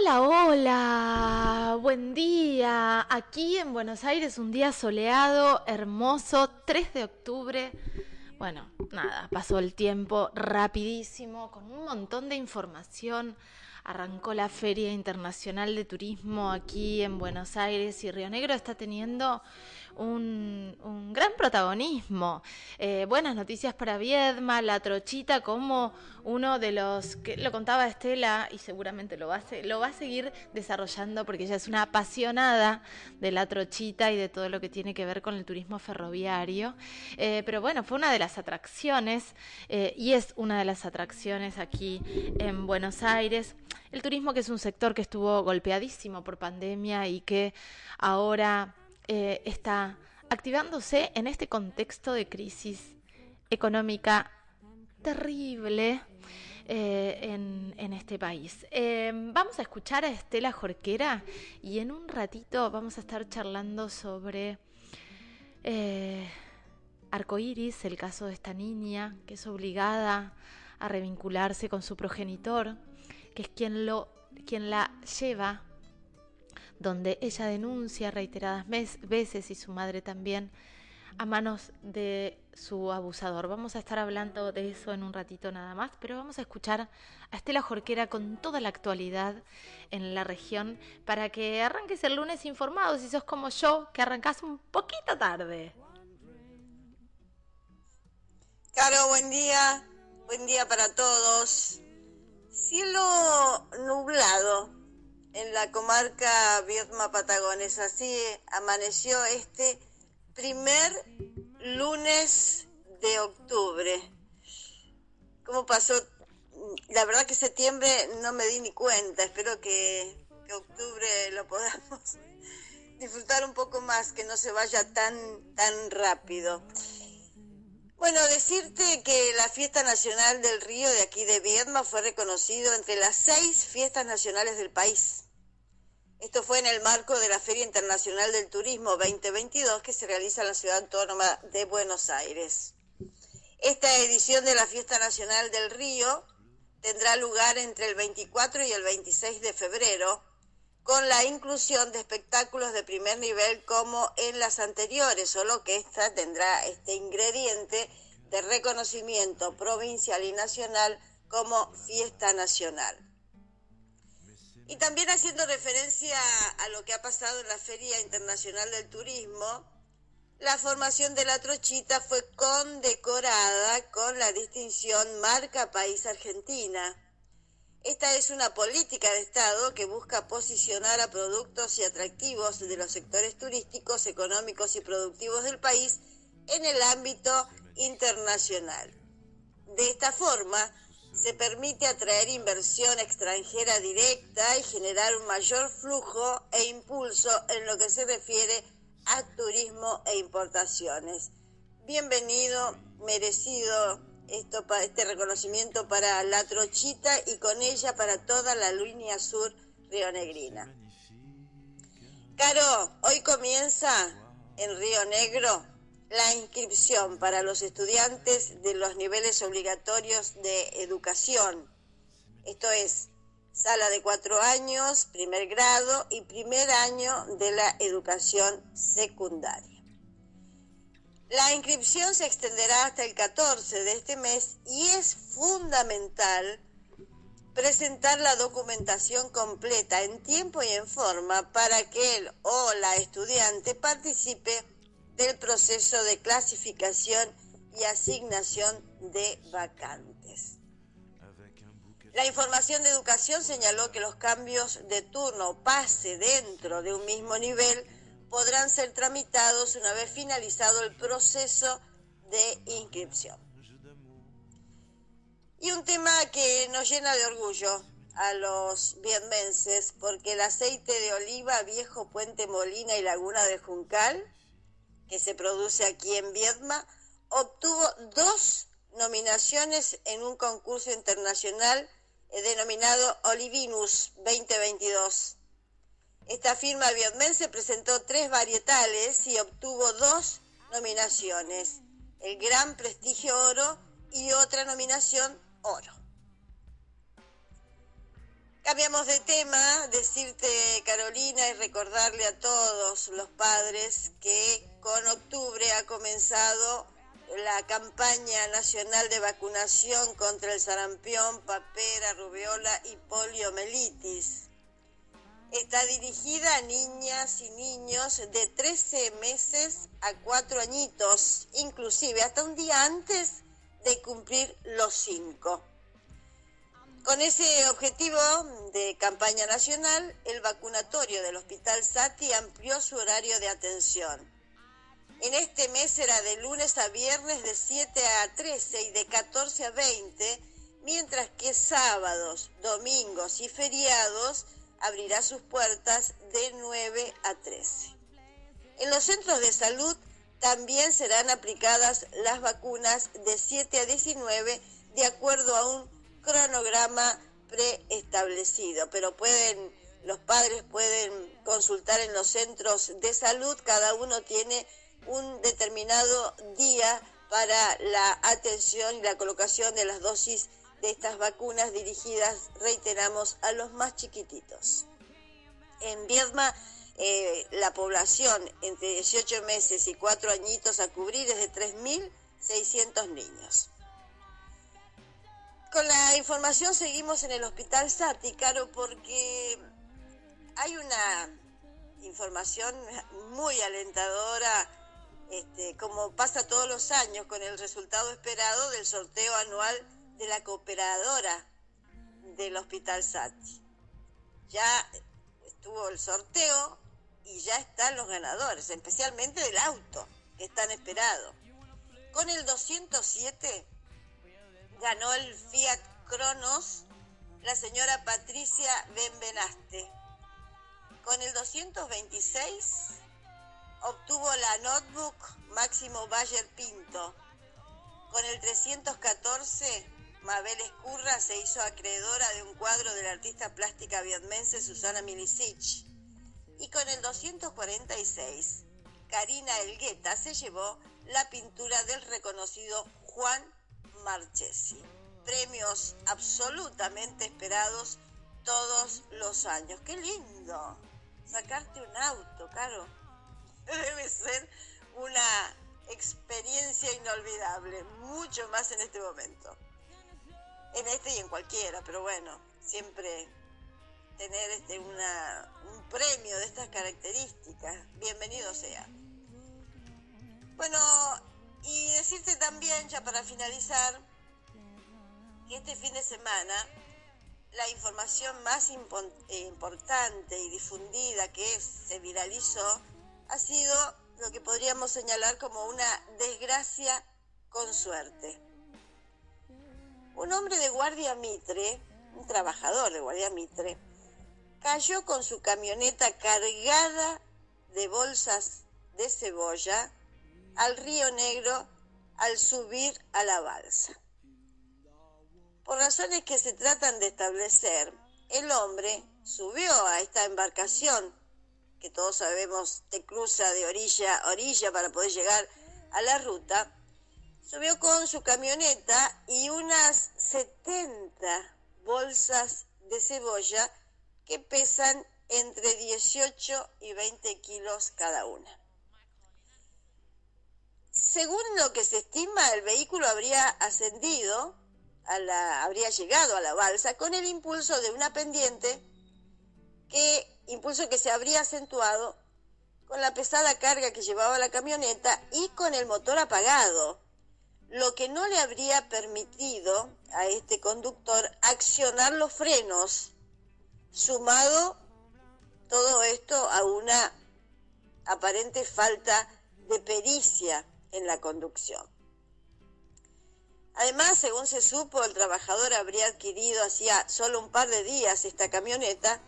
Hola, hola, buen día. Aquí en Buenos Aires un día soleado, hermoso, 3 de octubre. Bueno, nada, pasó el tiempo rapidísimo, con un montón de información. Arrancó la Feria Internacional de Turismo aquí en Buenos Aires y Río Negro está teniendo un, gran protagonismo. Eh, buenas noticias para Viedma, la trochita como uno de los que lo contaba Estela y seguramente lo va a, seguir desarrollando porque ella es una apasionada de la trochita y de todo lo que tiene que ver con el turismo ferroviario. Eh, pero bueno, fue una de las atracciones eh, y es una de las atracciones aquí en Buenos Aires. El turismo que es un sector que estuvo golpeadísimo por pandemia y que ahora eh, está activándose en este contexto de crisis económica terrible eh, en, este país. Eh, vamos a escuchar a Estela Jorquera y en un ratito vamos a estar charlando sobre Arcoiris, el caso de esta niña que es obligada a revincularse con su progenitor, que es quien, lo, quien la lleva donde ella denuncia reiteradas veces y su madre también a manos de su abusador. Vamos a estar hablando de eso en un ratito nada más, pero vamos a escuchar a Estela Jorquera con toda la actualidad en la región para que arranques el lunes informado, si sos como yo, que arrancás un poquito tarde. Caro, buen día, buen día para todos. Cielo nublado, en la comarca Viedma Patagones. Así amaneció este primer lunes de octubre. ¿Cómo pasó? La verdad que septiembre no me di ni cuenta. Espero que, que octubre lo podamos disfrutar un poco más, que no se vaya tan, tan rápido. Bueno, decirte que la Fiesta Nacional del Río de aquí de Viedma fue reconocido entre las seis fiestas nacionales del país. Esto fue en el marco de la Feria Internacional del Turismo 2022 que se realiza en la ciudad autónoma de Buenos Aires. Esta edición de la Fiesta Nacional del Río tendrá lugar entre el 24 y el 26 de febrero con la inclusión de espectáculos de primer nivel como en las anteriores, solo que esta tendrá este ingrediente de reconocimiento provincial y nacional como fiesta nacional. Y también haciendo referencia a lo que ha pasado en la Feria Internacional del Turismo, la formación de la trochita fue condecorada con la distinción Marca País Argentina esta es una política de Estado que busca posicionar a productos y atractivos de los sectores turísticos, económicos y productivos del país en el ámbito internacional. De esta forma, se permite atraer inversión extranjera directa y generar un mayor flujo e impulso en lo que se refiere a turismo e importaciones. Bienvenido, merecido esto, este reconocimiento para la Trochita y con ella para toda la línea sur rionegrina. Caro, hoy comienza en Río Negro la inscripción para los estudiantes de los niveles obligatorios de educación. Esto es sala de cuatro años, primer grado y primer año de la educación secundaria. La inscripción se extenderá hasta el 14 de este mes y es fundamental presentar la documentación completa en tiempo y en forma para que él o la estudiante participe del proceso de clasificación y asignación de vacantes. La información de educación señaló que los cambios de turno pase dentro de un mismo nivel podrán ser tramitados una vez finalizado el proceso de inscripción. Y un tema que nos llena de orgullo a los vietmenses, porque el aceite de oliva Viejo Puente Molina y Laguna de Juncal, que se produce aquí en Vietma, obtuvo dos nominaciones en un concurso internacional denominado Olivinus 2022 esta firma vietmense presentó tres varietales y obtuvo dos nominaciones, el Gran Prestigio Oro y otra nominación Oro. Cambiamos de tema, decirte Carolina y recordarle a todos los padres que con octubre ha comenzado la campaña nacional de vacunación contra el sarampión, papera, rubiola y poliomielitis. Está dirigida a niñas y niños de 13 meses a 4 añitos, inclusive hasta un día antes de cumplir los 5. Con ese objetivo de campaña nacional, el vacunatorio del Hospital Sati amplió su horario de atención en este mes será de lunes a viernes de 7 a 13 y de 14 a 20, mientras que sábados, domingos y feriados abrirá sus puertas de 9 a 13. En los centros de salud también serán aplicadas las vacunas de 7 a 19 de acuerdo a un cronograma preestablecido, pero pueden los padres pueden consultar en los centros de salud, cada uno tiene un determinado día para la atención y la colocación de las dosis de estas vacunas dirigidas, reiteramos, a los más chiquititos. En Viedma, eh, la población entre 18 meses y 4 añitos a cubrir es de 3.600 niños. Con la información seguimos en el Hospital Sati, Caro, porque hay una información muy alentadora este, como pasa todos los años con el resultado esperado del sorteo anual de la cooperadora del Hospital Sati. Ya estuvo el sorteo y ya están los ganadores, especialmente del auto, que están esperados. Con el 207 ganó el Fiat Cronos la señora Patricia Benvenaste. Con el 226 obtuvo la notebook Máximo Bayer Pinto. Con el 314, Mabel Escurra se hizo acreedora de un cuadro de la artista plástica vietmense Susana Milicic. Y con el 246, Karina Elgueta se llevó la pintura del reconocido Juan Marchesi. Premios absolutamente esperados todos los años. ¡Qué lindo! Sacarte un auto, Caro debe ser una experiencia inolvidable, mucho más en este momento. En este y en cualquiera, pero bueno, siempre tener este una, un premio de estas características, bienvenido sea. Bueno, y decirte también, ya para finalizar, que este fin de semana la información más importante y difundida que se viralizó ha sido lo que podríamos señalar como una desgracia con suerte. Un hombre de guardia Mitre, un trabajador de guardia Mitre, cayó con su camioneta cargada de bolsas de cebolla al río Negro al subir a la balsa. Por razones que se tratan de establecer, el hombre subió a esta embarcación que todos sabemos te cruza de orilla a orilla para poder llegar a la ruta, subió con su camioneta y unas 70 bolsas de cebolla que pesan entre 18 y 20 kilos cada una. Según lo que se estima, el vehículo habría ascendido, a la, habría llegado a la balsa con el impulso de una pendiente que impulso que se habría acentuado con la pesada carga que llevaba la camioneta y con el motor apagado, lo que no le habría permitido a este conductor accionar los frenos, sumado todo esto a una aparente falta de pericia en la conducción. Además, según se supo, el trabajador habría adquirido hacía solo un par de días esta camioneta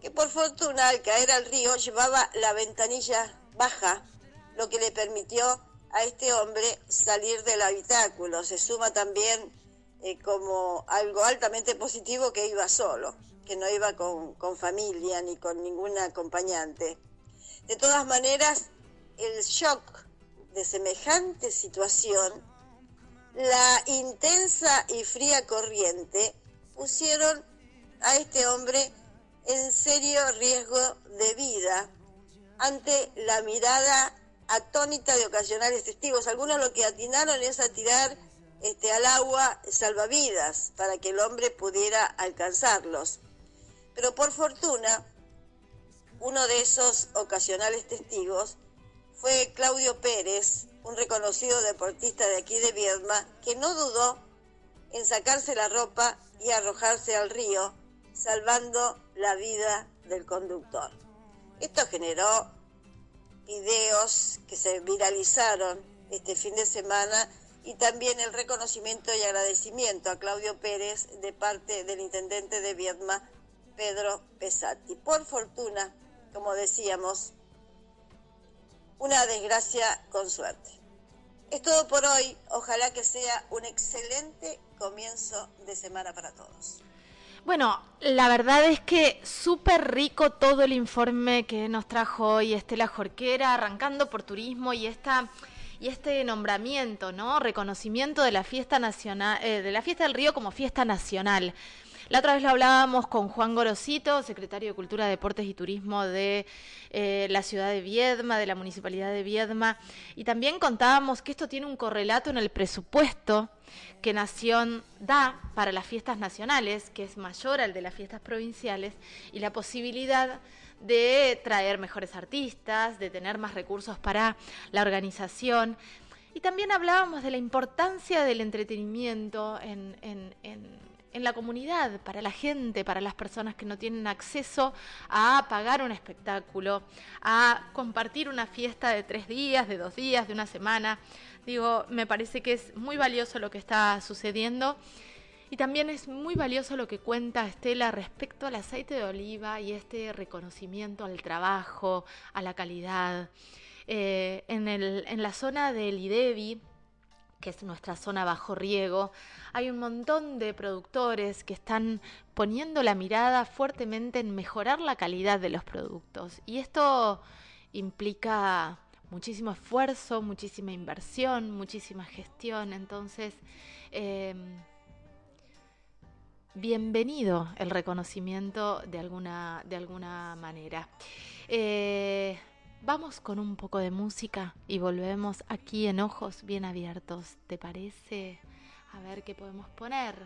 que por fortuna al caer al río llevaba la ventanilla baja, lo que le permitió a este hombre salir del habitáculo. Se suma también eh, como algo altamente positivo que iba solo, que no iba con, con familia ni con ningún acompañante. De todas maneras, el shock de semejante situación, la intensa y fría corriente pusieron a este hombre en serio riesgo de vida ante la mirada atónita de ocasionales testigos. Algunos lo que atinaron es a tirar este, al agua salvavidas para que el hombre pudiera alcanzarlos. Pero por fortuna, uno de esos ocasionales testigos fue Claudio Pérez, un reconocido deportista de aquí de Viedma, que no dudó en sacarse la ropa y arrojarse al río, salvando la vida del conductor. Esto generó videos que se viralizaron este fin de semana y también el reconocimiento y agradecimiento a Claudio Pérez de parte del intendente de Viedma, Pedro Pesati. Por fortuna, como decíamos, una desgracia con suerte. Es todo por hoy. Ojalá que sea un excelente comienzo de semana para todos. Bueno, la verdad es que súper rico todo el informe que nos trajo hoy Estela Jorquera, arrancando por turismo y esta y este nombramiento, ¿no? Reconocimiento de la fiesta nacional, eh, de la fiesta del río como fiesta nacional. La otra vez lo hablábamos con Juan Gorosito, secretario de Cultura, Deportes y Turismo de eh, la ciudad de Viedma, de la municipalidad de Viedma, y también contábamos que esto tiene un correlato en el presupuesto que Nación da para las fiestas nacionales, que es mayor al de las fiestas provinciales, y la posibilidad de traer mejores artistas, de tener más recursos para la organización. Y también hablábamos de la importancia del entretenimiento en, la comunidad, para la gente, para las personas que no tienen acceso a pagar un espectáculo, a compartir una fiesta de tres días, de dos días, de una semana. Digo, me parece que es muy valioso lo que está sucediendo. Y también es muy valioso lo que cuenta Estela respecto al aceite de oliva y este reconocimiento al trabajo, a la calidad. Eh, en, el, en la zona del IDEBI, que es nuestra zona bajo riego, hay un montón de productores que están poniendo la mirada fuertemente en mejorar la calidad de los productos. Y esto implica muchísimo esfuerzo, muchísima inversión, muchísima gestión. Entonces, em, bienvenido el reconocimiento de alguna, de alguna manera. Eh, Vamos con un poco de música y volvemos aquí en ojos bien abiertos. ¿Te parece? A ver qué podemos poner.